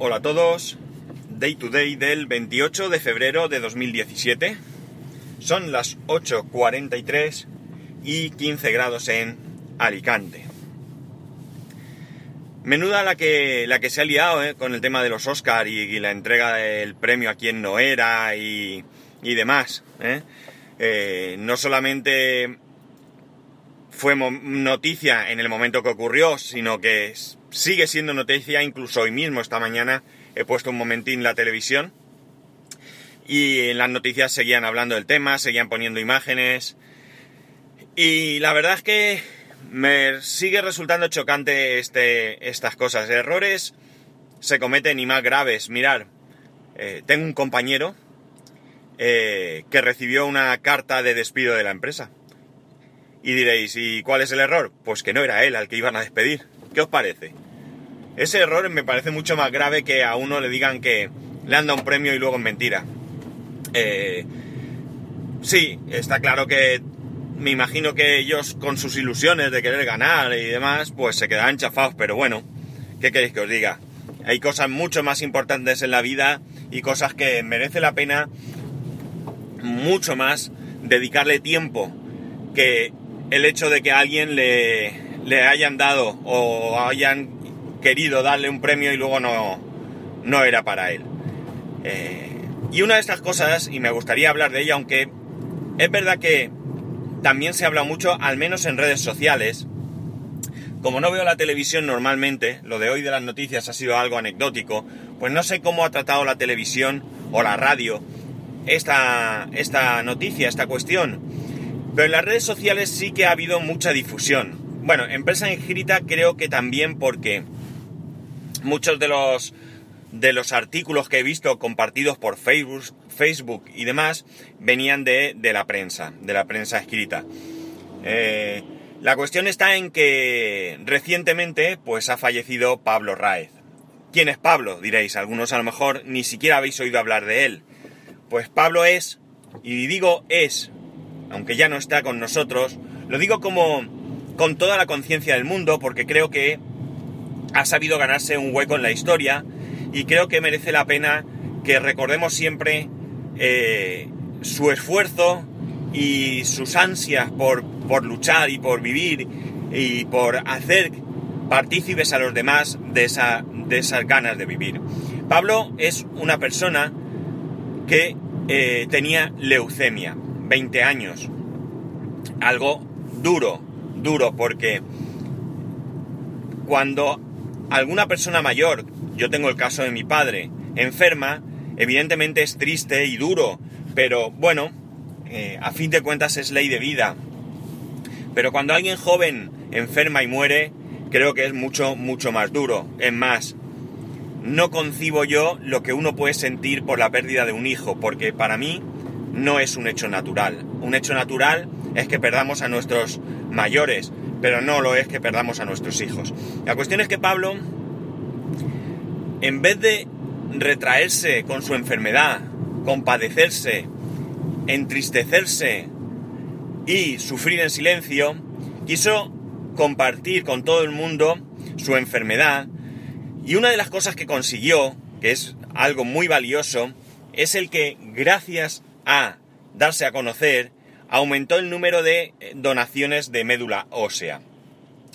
Hola a todos. Day to day del 28 de febrero de 2017. Son las 8.43 y 15 grados en Alicante. Menuda la que, la que se ha liado ¿eh? con el tema de los Oscar y, la entrega del premio a quien no era y, y demás. ¿eh? Eh, no solamente fue noticia en el momento que ocurrió, sino que sigue siendo noticia, incluso hoy mismo, esta mañana, he puesto un momentín la televisión y en las noticias seguían hablando del tema, seguían poniendo imágenes y la verdad es que me sigue resultando chocante este, estas cosas. Errores se cometen y más graves. Mirar, eh, tengo un compañero eh, que recibió una carta de despido de la empresa. Y diréis, ¿y cuál es el error? Pues que no era él al que iban a despedir. ¿Qué os parece? Ese error me parece mucho más grave que a uno le digan que le han dado un premio y luego es mentira. Eh, sí, está claro que me imagino que ellos con sus ilusiones de querer ganar y demás, pues se quedarán chafados, pero bueno, ¿qué queréis que os diga? Hay cosas mucho más importantes en la vida y cosas que merece la pena mucho más dedicarle tiempo que el hecho de que alguien le, le hayan dado o hayan querido darle un premio y luego no, no era para él. Eh, y una de estas cosas, y me gustaría hablar de ella, aunque es verdad que también se habla mucho, al menos en redes sociales, como no veo la televisión normalmente, lo de hoy de las noticias ha sido algo anecdótico, pues no sé cómo ha tratado la televisión o la radio esta, esta noticia, esta cuestión. Pero en las redes sociales sí que ha habido mucha difusión. Bueno, en prensa escrita creo que también porque muchos de los de los artículos que he visto compartidos por Facebook, Facebook y demás venían de, de, la prensa, de la prensa escrita. Eh, la cuestión está en que recientemente pues ha fallecido Pablo Raez. ¿Quién es Pablo? Diréis, algunos a lo mejor ni siquiera habéis oído hablar de él. Pues Pablo es, y digo es, aunque ya no está con nosotros, lo digo como con toda la conciencia del mundo porque creo que ha sabido ganarse un hueco en la historia y creo que merece la pena que recordemos siempre eh, su esfuerzo y sus ansias por, por luchar y por vivir y por hacer partícipes a los demás de, esa, de esas ganas de vivir. Pablo es una persona que eh, tenía leucemia, 20 años. Algo duro, duro, porque cuando alguna persona mayor, yo tengo el caso de mi padre, enferma, evidentemente es triste y duro, pero bueno, eh, a fin de cuentas es ley de vida. Pero cuando alguien joven enferma y muere, creo que es mucho, mucho más duro. Es más, no concibo yo lo que uno puede sentir por la pérdida de un hijo, porque para mí no es un hecho natural. Un hecho natural es que perdamos a nuestros mayores, pero no lo es que perdamos a nuestros hijos. La cuestión es que Pablo, en vez de retraerse con su enfermedad, compadecerse, entristecerse y sufrir en silencio, quiso compartir con todo el mundo su enfermedad y una de las cosas que consiguió, que es algo muy valioso, es el que gracias a darse a conocer, aumentó el número de eh, donaciones de médula ósea.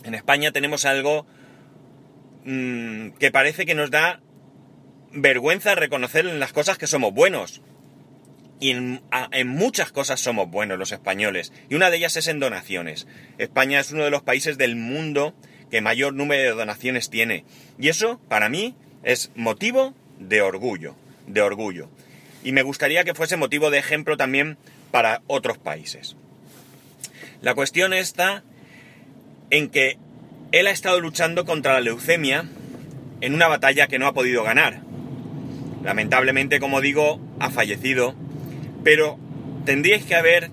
En España tenemos algo mmm, que parece que nos da vergüenza reconocer en las cosas que somos buenos. Y en, en, muchas cosas somos buenos los españoles. Y una de ellas es en donaciones. España es uno de los países del mundo que mayor número de donaciones tiene. Y eso, para mí, es motivo de orgullo. De orgullo. Y me gustaría que fuese motivo de ejemplo también para otros países. La cuestión está en que él ha estado luchando contra la leucemia en una batalla que no ha podido ganar. Lamentablemente, como digo, ha fallecido, pero tendríais que ver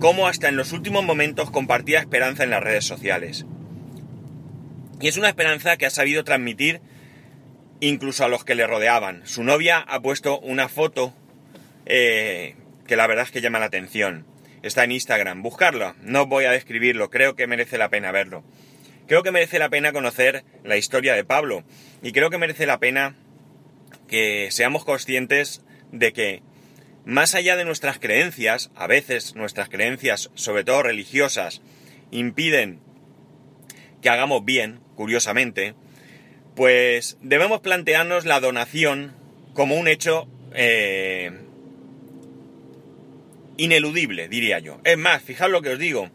cómo hasta en los últimos momentos compartía esperanza en las redes sociales. Y es una esperanza que ha sabido transmitir incluso a los que le rodeaban. Su novia ha puesto una foto eh, que la verdad es que llama la atención. Está en Instagram. Buscarlo. No voy a describirlo. Creo que merece la pena verlo. creo que merece la pena conocer la historia de Pablo y creo que merece la pena que seamos conscientes de que más allá de nuestras creencias, a veces nuestras creencias, sobre todo religiosas, impiden que hagamos bien, curiosamente, pues debemos plantearnos la donación como un hecho eh, ineludible, diría yo. Es más, fijad lo que os digo.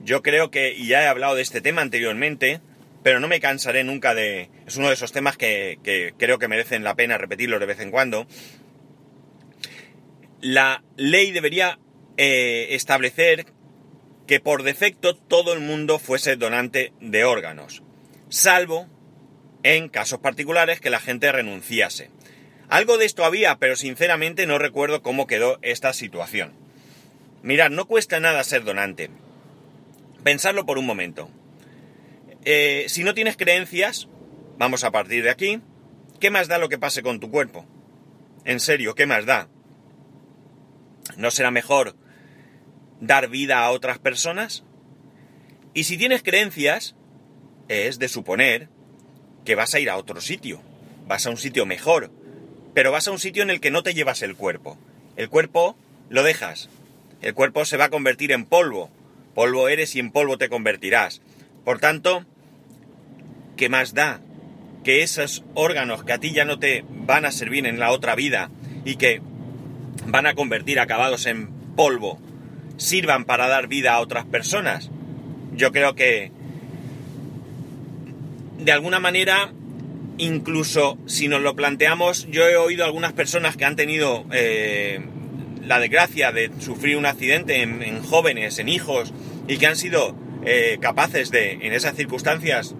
Yo creo que, y ya he hablado de este tema anteriormente, pero no me cansaré nunca de... Es uno de esos temas que, creo que merecen la pena repetirlo de vez en cuando. La ley debería eh, establecer que por defecto todo el mundo fuese donante de órganos, salvo en casos particulares que la gente renunciase. Algo de esto había, pero sinceramente no recuerdo cómo quedó esta situación. Mirad, no cuesta nada ser donante. Pensarlo por un momento. Eh, si no tienes creencias, vamos a partir de aquí, ¿qué más da lo que pase con tu cuerpo? En serio, ¿qué más da? ¿No será mejor dar vida a otras personas? Y si tienes creencias, es de suponer que vas a ir a otro sitio, vas a un sitio mejor, pero vas a un sitio en el que no te llevas el cuerpo. El cuerpo lo dejas, el cuerpo se va a convertir en polvo, polvo eres y en polvo te convertirás. Por tanto, ¿qué más da? Que esos órganos que a ti ya no te van a servir en la otra vida y que van a convertir acabados en polvo, sirvan para dar vida a otras personas. Yo creo que de alguna manera, incluso si nos lo planteamos, yo he oído algunas personas que han tenido eh, la desgracia de sufrir un accidente en, jóvenes, en hijos, y que han sido eh, capaces de, en esas circunstancias,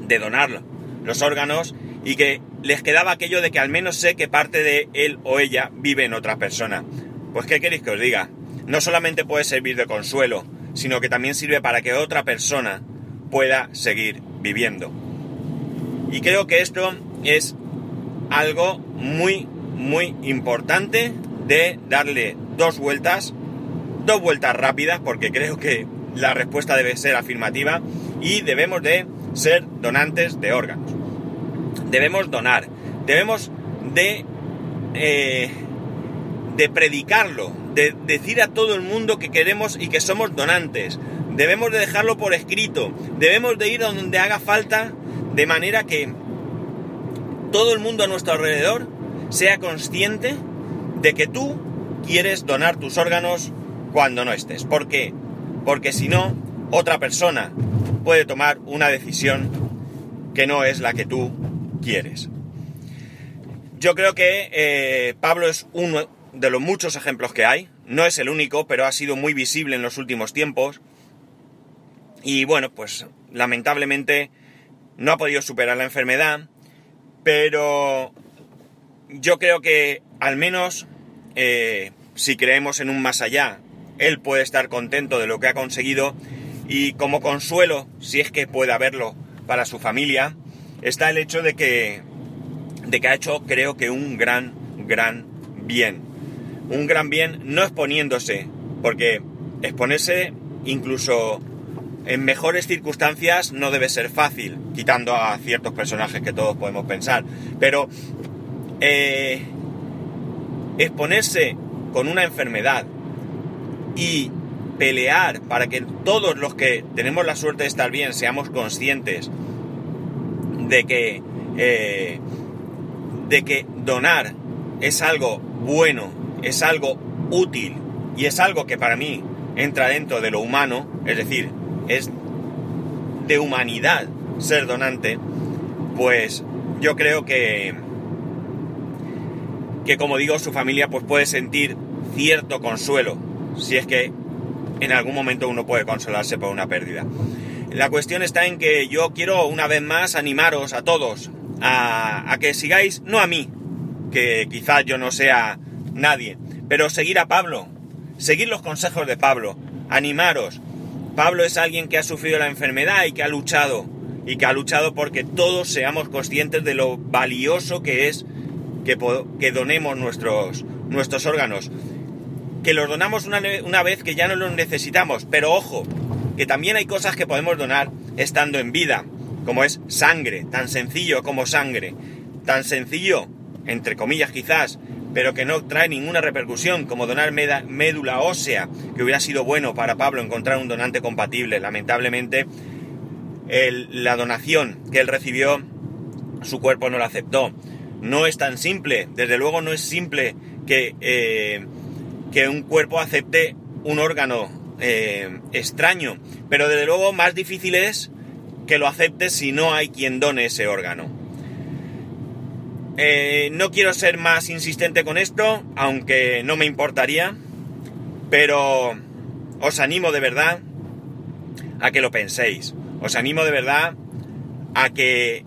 de donar los órganos y que les quedaba aquello de que al menos sé que parte de él o ella vive en otra persona. Pues ¿qué queréis que os diga? No solamente puede servir de consuelo, sino que también sirve para que otra persona pueda seguir viviendo. Y creo que esto es algo muy, muy importante de darle dos vueltas, dos vueltas rápidas, porque creo que la respuesta debe ser afirmativa y debemos de ser donantes de órganos. Debemos donar, debemos de, eh, de predicarlo, de decir a todo el mundo que queremos y que somos donantes. Debemos de dejarlo por escrito, debemos de ir a donde haga falta, de manera que todo el mundo a nuestro alrededor sea consciente de que tú quieres donar tus órganos cuando no estés. ¿Por qué? Porque si no, otra persona puede tomar una decisión que no es la que tú quieres. Yo creo que eh, Pablo es uno de los muchos ejemplos que hay. No es el único, pero ha sido muy visible en los últimos tiempos. Y bueno, pues lamentablemente no ha podido superar la enfermedad, pero yo creo que al menos eh, si creemos en un más allá, él puede estar contento de lo que ha conseguido y como consuelo, si es que puede haberlo para su familia, está el hecho de que, de que ha hecho creo que un gran, gran bien. Un gran bien no exponiéndose, porque exponerse incluso en mejores circunstancias no debe ser fácil, quitando a ciertos personajes que todos podemos pensar, pero eh, exponerse con una enfermedad y pelear para que todos los que tenemos la suerte de estar bien seamos conscientes de que, eh, de que donar es algo bueno, es algo útil y es algo que para mí entra dentro de lo humano, es decir, es de humanidad ser donante, pues yo creo que, que como digo, su familia pues puede sentir cierto consuelo, si es que en algún momento uno puede consolarse por una pérdida. La cuestión está en que yo quiero una vez más animaros a todos a, a que sigáis, no a mí, que quizás yo no sea nadie, pero seguir a Pablo, seguir los consejos de Pablo, animaros, Pablo es alguien que ha sufrido la enfermedad y que ha luchado, y que ha luchado porque todos seamos conscientes de lo valioso que es que, que donemos nuestros, nuestros órganos. Que los donamos una, una vez que ya no los necesitamos, pero ojo, que también hay cosas que podemos donar estando en vida, como es sangre, tan sencillo como sangre, tan sencillo, entre comillas quizás, pero que no trae ninguna repercusión, como donar médula ósea, que hubiera sido bueno para Pablo encontrar un donante compatible. Lamentablemente, la donación que él recibió, su cuerpo no la aceptó. No es tan simple, desde luego no es simple que, eh, que un cuerpo acepte un órgano eh, extraño, pero desde luego más difícil es que lo acepte si no hay quien done ese órgano. Eh, no quiero ser más insistente con esto, aunque no me importaría, pero os animo de verdad a que lo penséis. Os animo de verdad a que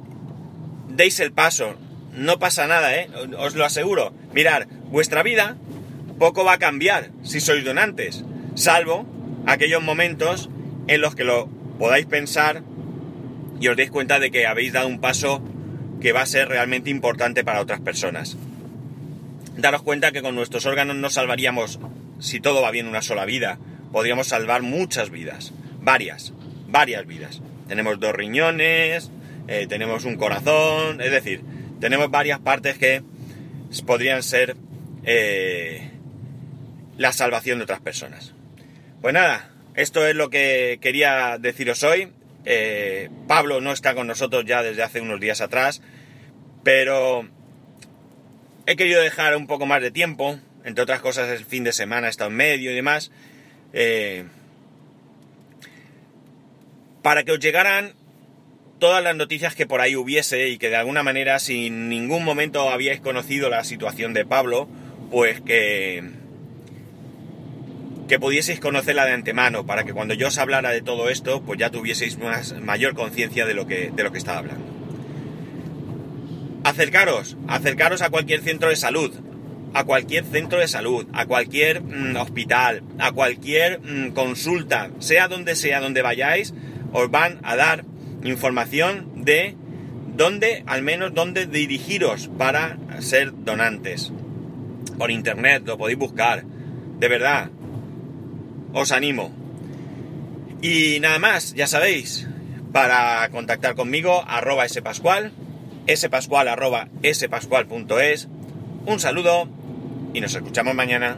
deis el paso. No pasa nada, ¿eh? Os lo aseguro. Mirar, vuestra vida poco va a cambiar si sois donantes, salvo aquellos momentos en los que lo podáis pensar y os deis cuenta de que habéis dado un paso que va a ser realmente importante para otras personas. Daros cuenta que con nuestros órganos no salvaríamos, si todo va bien, una sola vida. Podríamos salvar muchas vidas. Varias. Varias vidas. Tenemos dos riñones, eh, tenemos un corazón, es decir, tenemos varias partes que podrían ser eh, la salvación de otras personas. Pues nada, esto es lo que quería deciros hoy. Eh, Pablo no está con nosotros ya desde hace unos días atrás, pero he querido dejar un poco más de tiempo, entre otras cosas el fin de semana he estado en medio y demás, eh, para que os llegaran todas las noticias que por ahí hubiese y que de alguna manera si en ningún momento habíais conocido la situación de Pablo, pues que que pudieseis conocerla de antemano, para que cuando yo os hablara de todo esto, pues ya tuvieseis más, mayor conciencia de, lo que, de lo que estaba hablando. Acercaros, acercaros a cualquier centro de salud, a cualquier centro de salud, a cualquier mm, hospital, a cualquier mm, consulta, sea donde sea donde vayáis, os van a dar información de dónde, al menos dónde dirigiros para ser donantes. Por internet lo podéis buscar. De verdad, os animo. Y nada más, ya sabéis, para contactar conmigo, arroba spascual, spascual arroba spascual.es. Un saludo y nos escuchamos mañana.